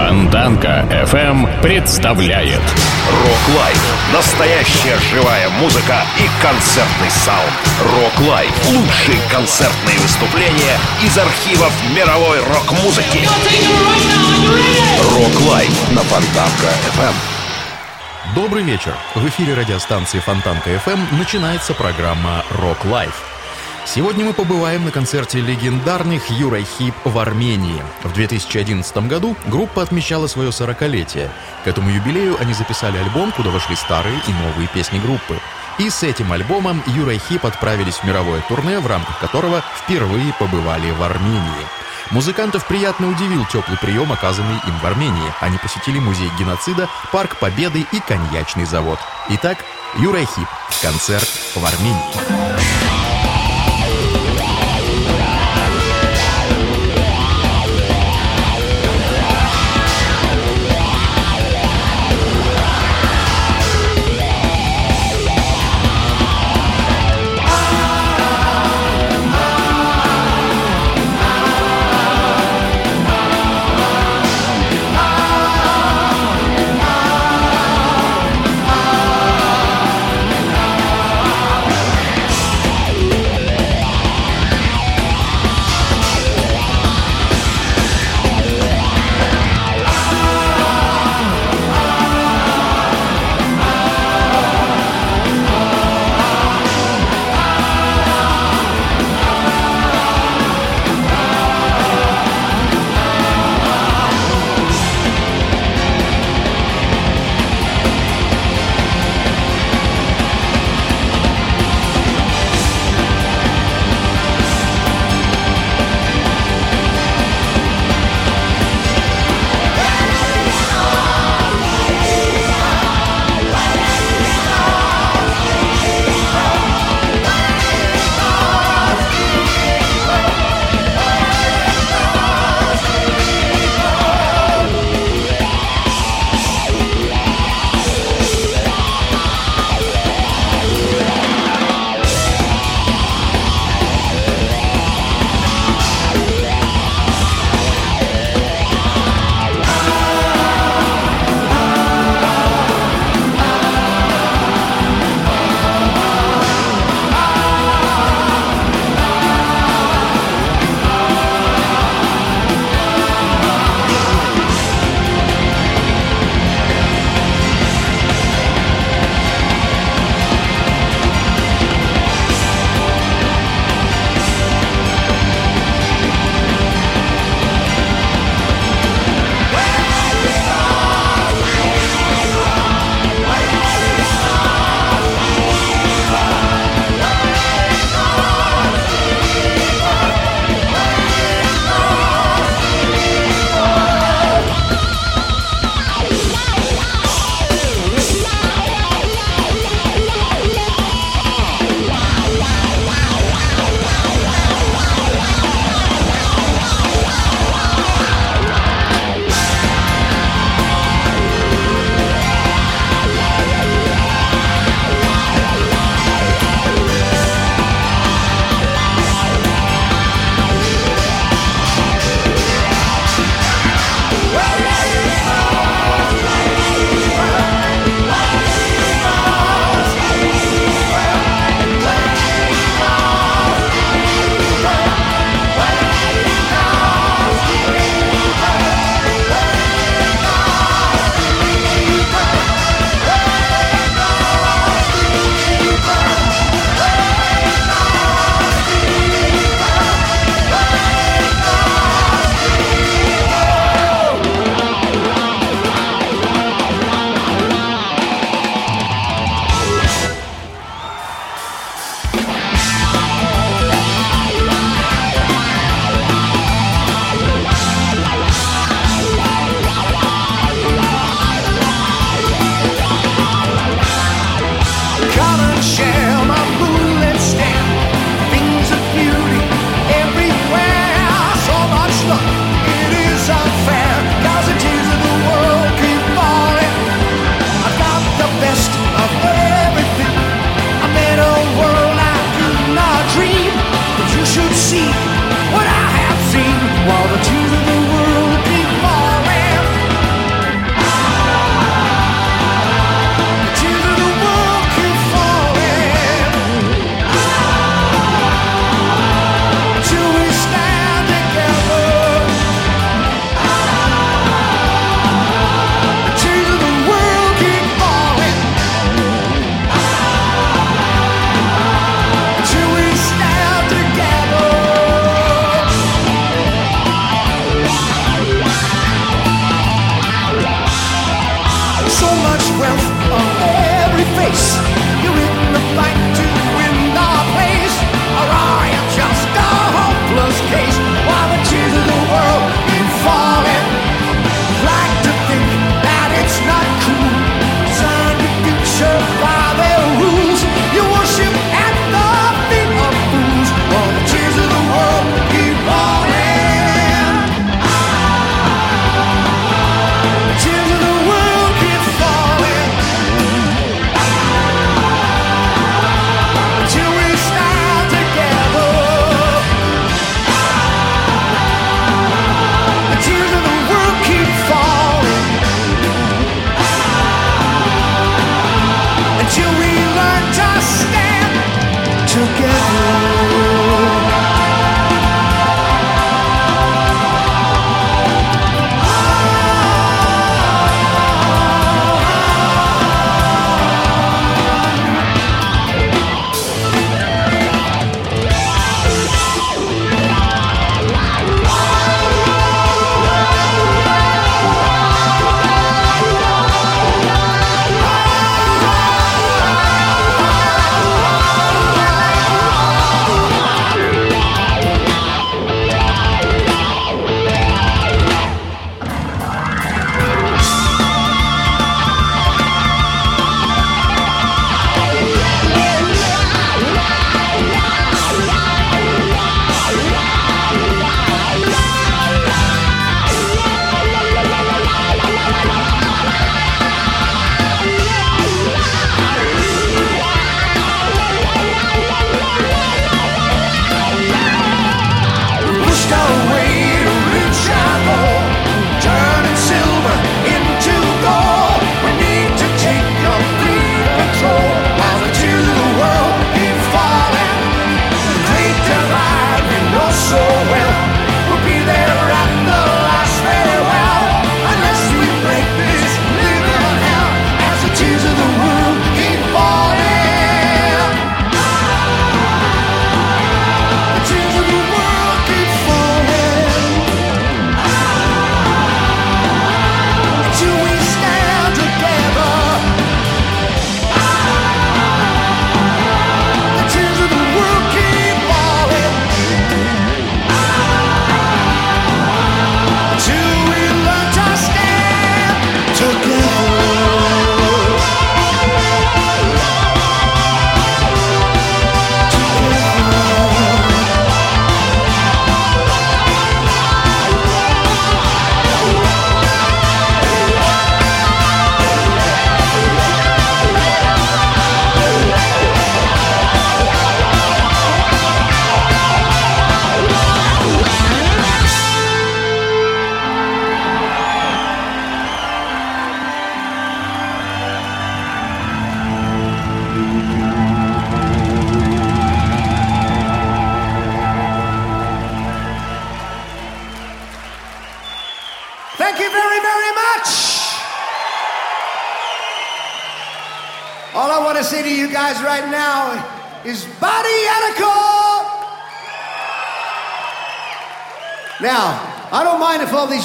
Фонтанка FM представляет Рок Лайф. Настоящая живая музыка и концертный саунд. Рок Лайф. Лучшие концертные выступления из архивов мировой рок-музыки. Рок Лайф на Фонтанка FM. Добрый вечер. В эфире радиостанции Фонтанка FM начинается программа Рок Лайф. Сегодня мы побываем на концерте легендарных Юрайхип в Армении. В 2011 году группа отмечала свое 40-летие. К этому юбилею они записали альбом, куда вошли старые и новые песни группы. И с этим альбомом Юрайхип отправились в мировое турне, в рамках которого впервые побывали в Армении. Музыкантов приятно удивил теплый прием, оказанный им в Армении. Они посетили музей геноцида, парк Победы и коньячный завод. Итак, Юрайхип. Концерт в Армении.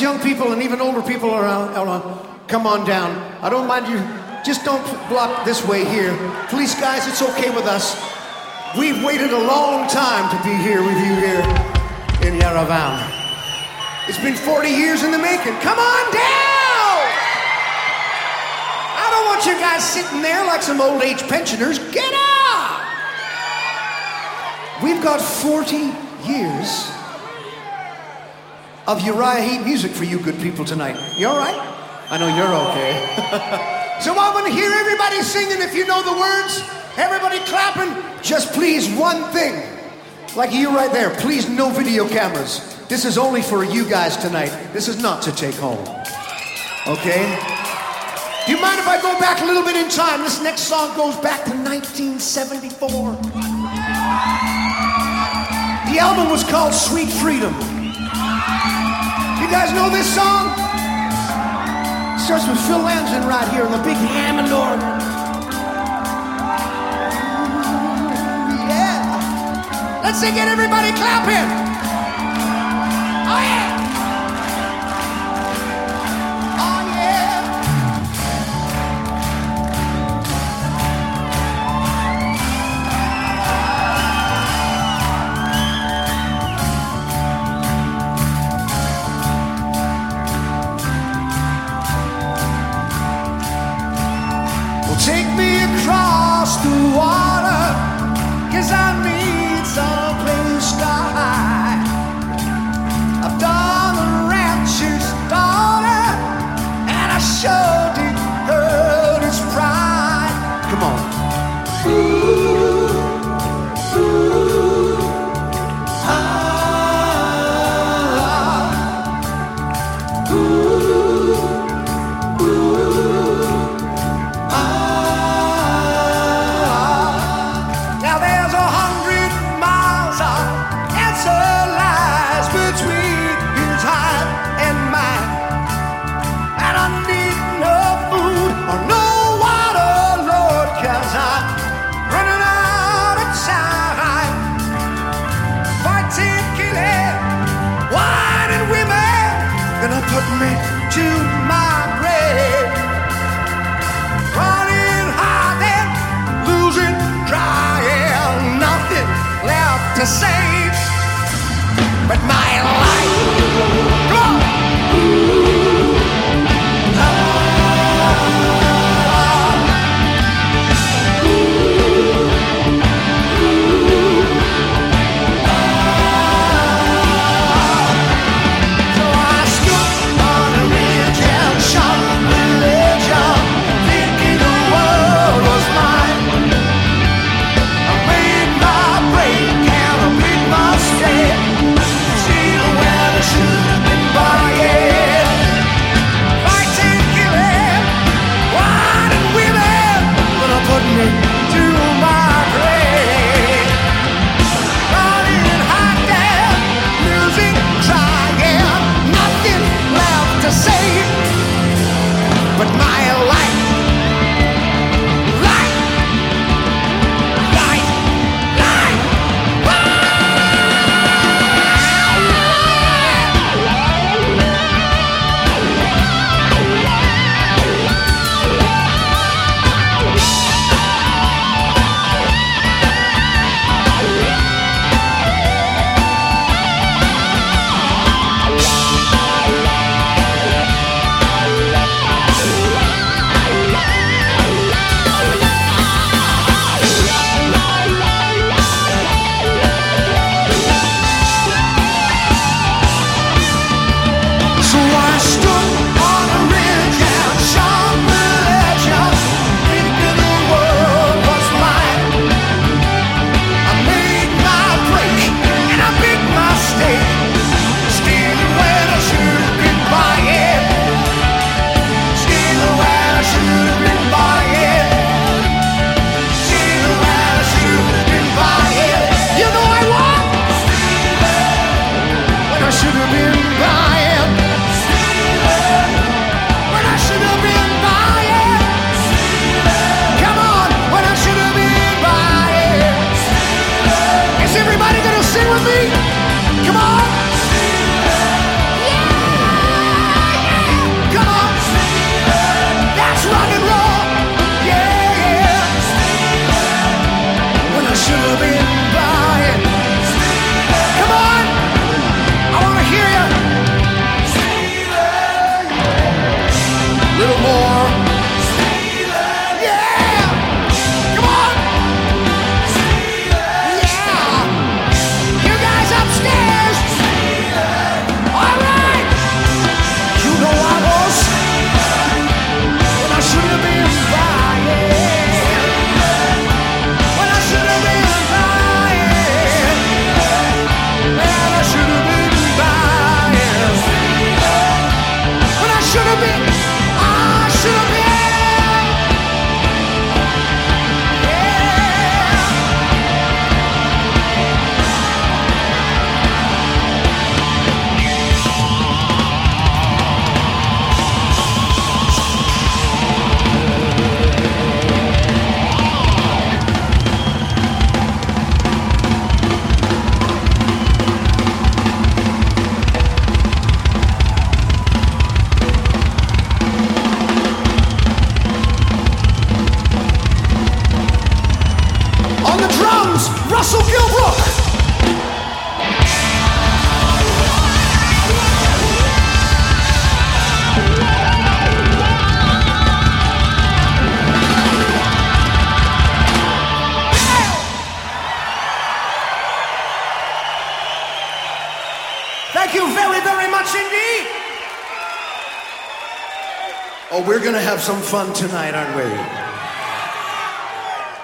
Young people and even older people around, around come on down. I don't mind you. Just don't block this way here. Police guys, it's okay with us. We've waited a long time to be here with you here in Yerevan. It's been 40 years in the making. Come on down! I don't want you guys sitting there like some old age pensioners. Get up! We've got 40 years of Uriah Heep music for you good people tonight. You all right? I know you're okay. so I want to hear everybody singing if you know the words. Everybody clapping. Just please one thing. Like you right there. Please no video cameras. This is only for you guys tonight. This is not to take home. Okay? Do you mind if I go back a little bit in time? This next song goes back to 1974. The album was called Sweet Freedom. You guys know this song? starts with Phil Lanzon right here in the big Hammond organ. Yeah. Let's get everybody clapping. have some fun tonight, aren't we?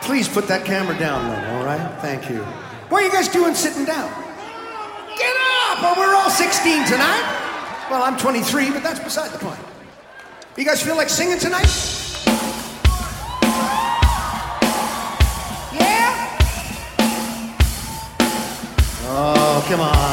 Please put that camera down, then, all right? Thank you. What are you guys doing sitting down? Get up! Oh, we're all 16 tonight. Well, I'm 23, but that's beside the point. You guys feel like singing tonight? Yeah? Oh, come on.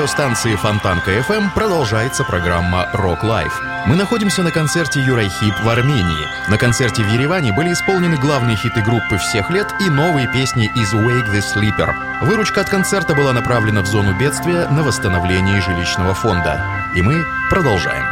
Радиостанции Фонтанка FM продолжается программа Rock Life. Мы находимся на концерте Юрайхип в Армении. На концерте в Ереване были исполнены главные хиты группы всех лет и новые песни из Wake the Sleeper. Выручка от концерта была направлена в зону бедствия на восстановление жилищного фонда. И мы продолжаем.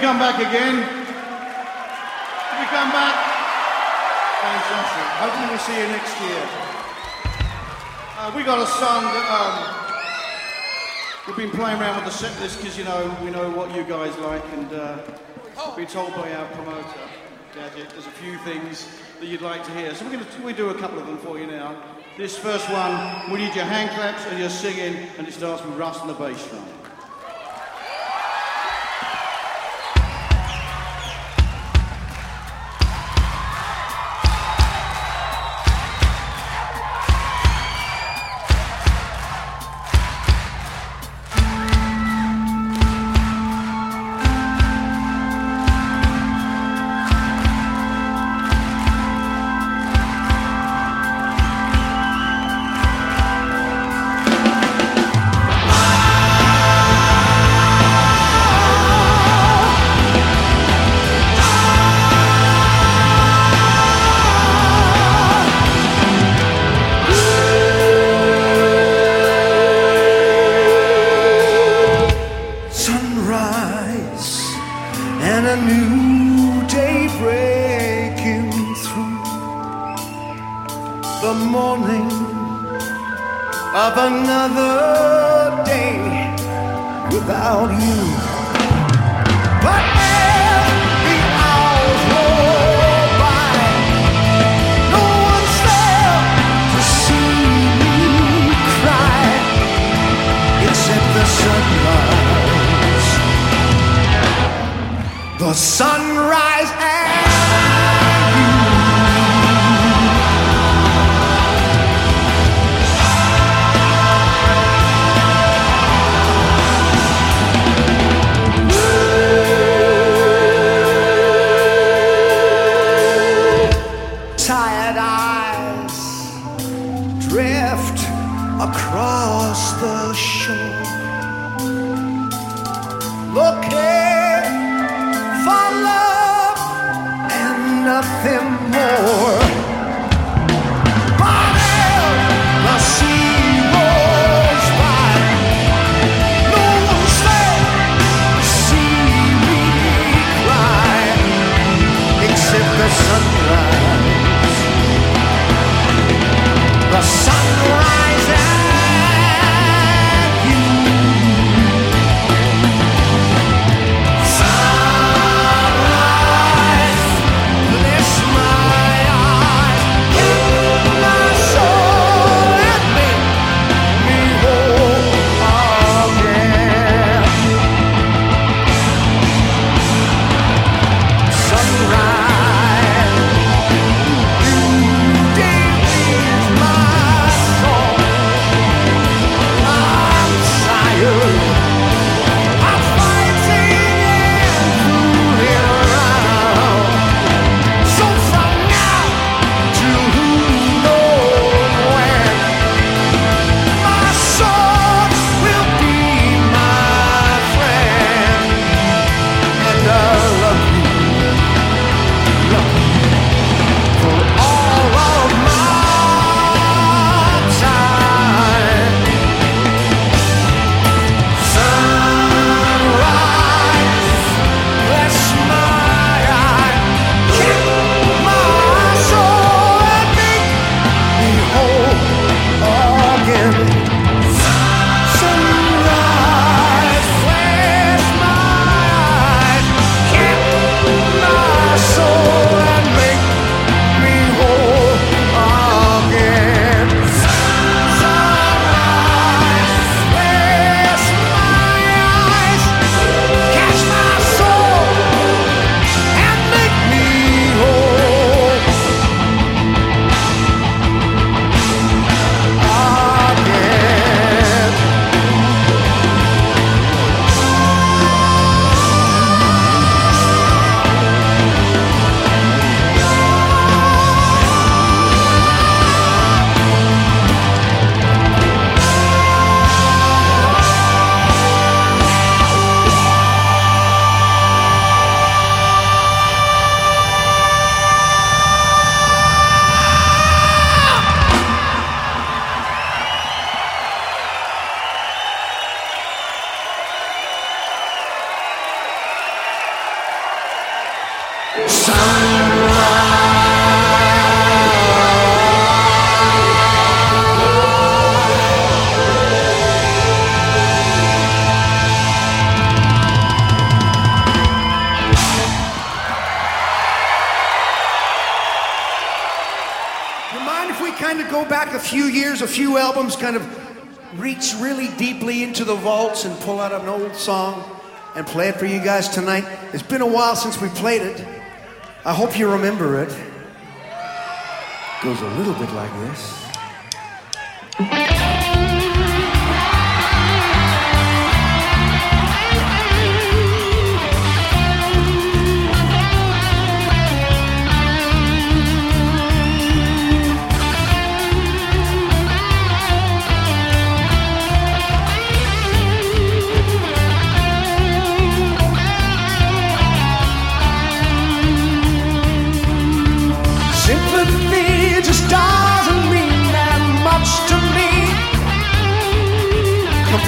Come back again? We come back? Fantastic. Hopefully we'll see you next year. Uh, we got a song that um, we've been playing around with the set list because you know we know what you guys like and uh, been told by our promoter Gadget there's a few things that you'd like to hear. So we're going to we do a couple of them for you now. This first one, we need your hand claps and your singing, and it starts with Russ and the bass drum. kind of reach really deeply into the vaults and pull out an old song and play it for you guys tonight. It's been a while since we played it. I hope you remember it. Goes a little bit like this.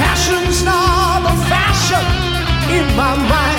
Passion's not a fashion in my mind.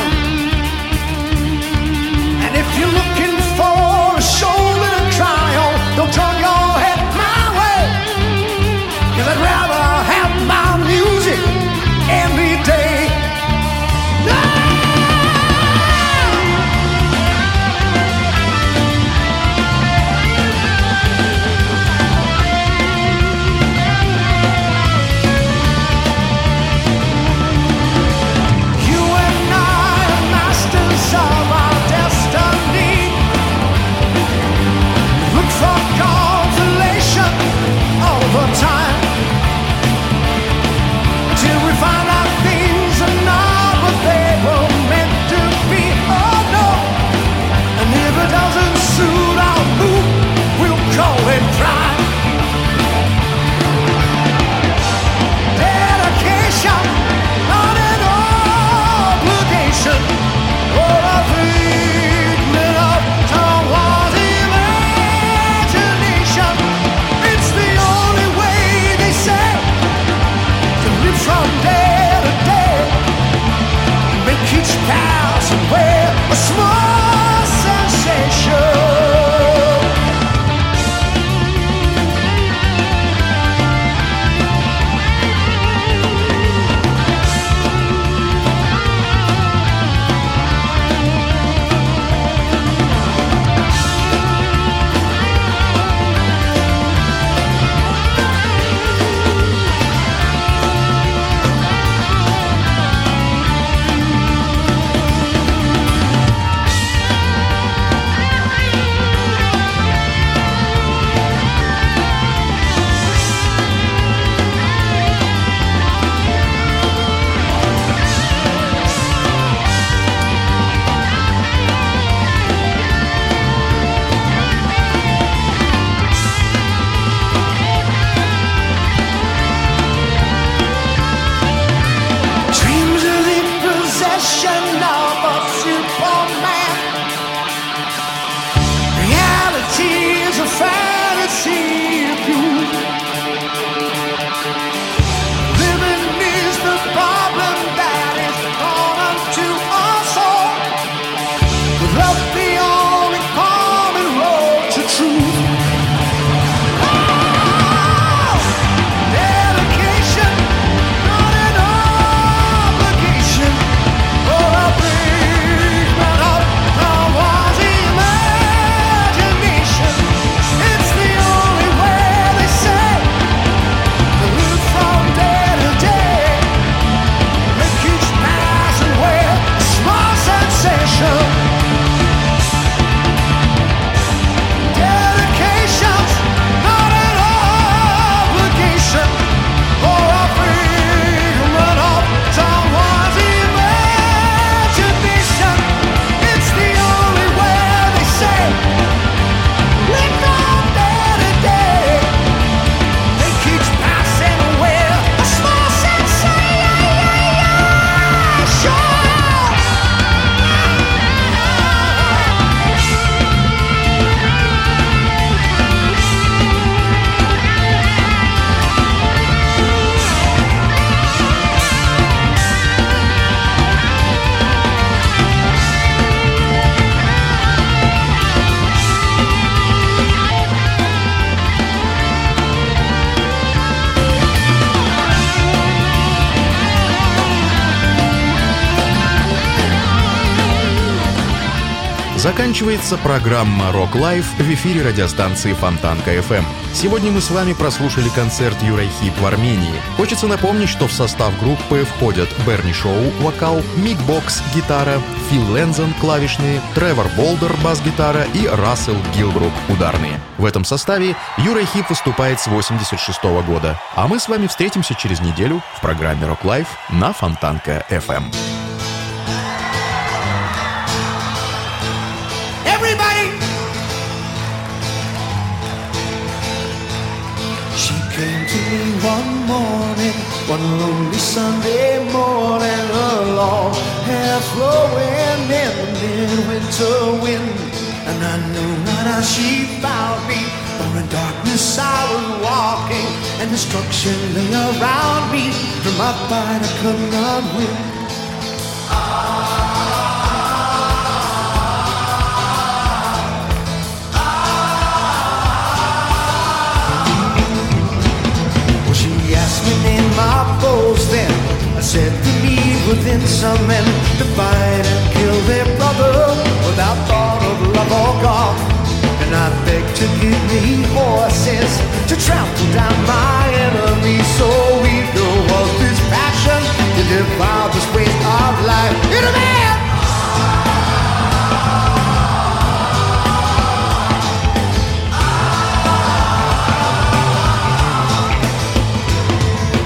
Заканчивается программа «Рок Лайф» в эфире радиостанции Фонтанка FM. Сегодня мы с вами прослушали концерт Юрайхип в Армении. Хочется напомнить, что в состав группы входят Берни Шоу, вокал, Мик Бокс, гитара, Фил Лензен, клавишные, Тревор Болдер, бас-гитара и Рассел Гилбрук, ударные. В этом составе Юрайхип выступает с 86 года. А мы с вами встретимся через неделю в программе «Рок Лайф» на Фонтанка FM. One morning, one lonely Sunday morning, her long hair flowing in the midwinter wind. And I knew not how she found me, for in darkness I was walking, and destruction lay around me. From my fight I could not win. Within some men to fight and kill their brother without thought of love or God. And I begged to give me horses to trample down my enemies. So eager was this passion to devour this waste of life. In a man!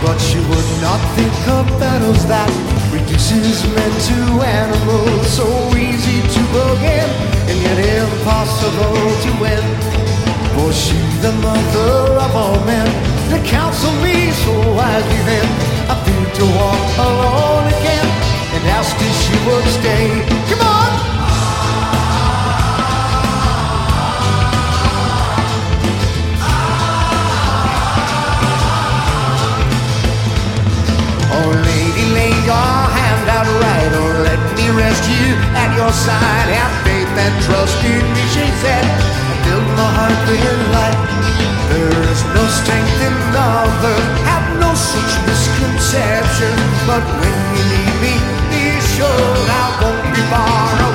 But you would not think of battles that reduces meant to animals. So easy to begin, and yet impossible to win. For she, the mother of all men, to counsel me so wisely then. I feared to walk alone again, and asked if she would stay. Come on! Oh, lady, lay hand out right, or let me you at your side. Have faith and trust in me, she said. I filled my heart with light. There is no strength in others, have no such misconception. But when you need me, be sure I won't be far away.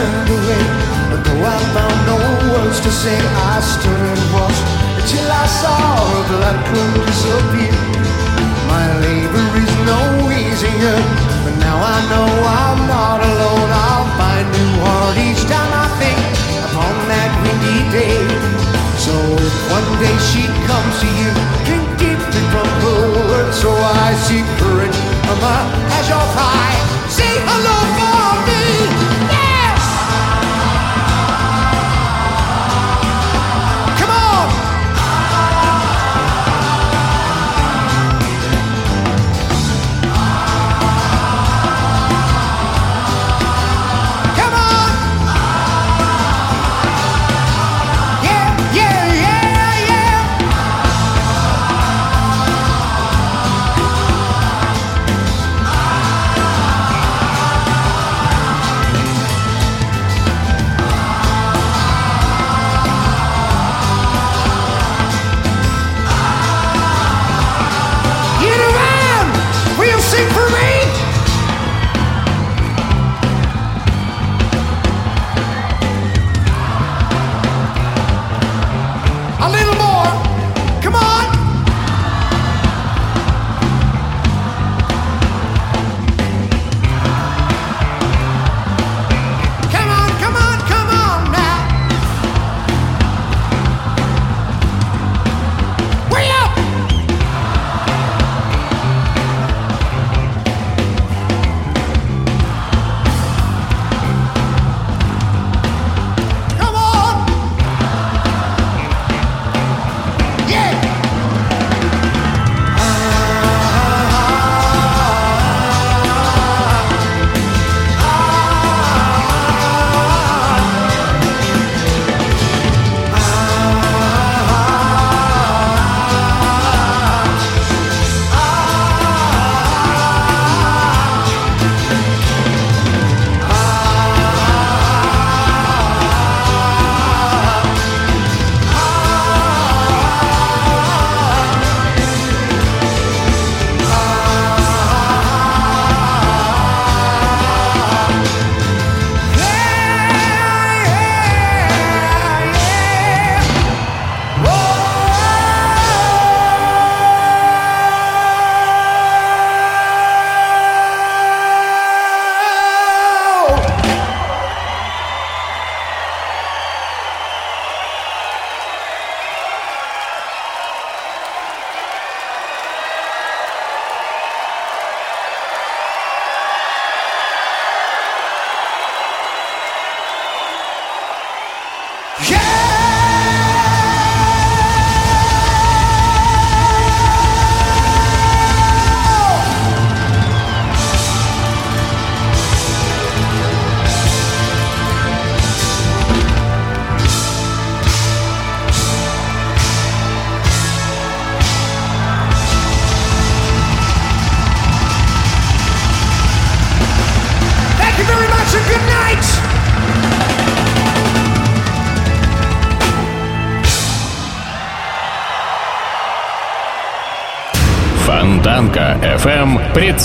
Turned away. And though I found no words to say, I stood and watched until I saw her black cloak disappear. My labor is no easier, but now I know I'm not alone. I'll find new heart each time I think upon that windy day. So if one day she comes to you, drink deeply from her words. So I seek courage from her as your cry. Say hello for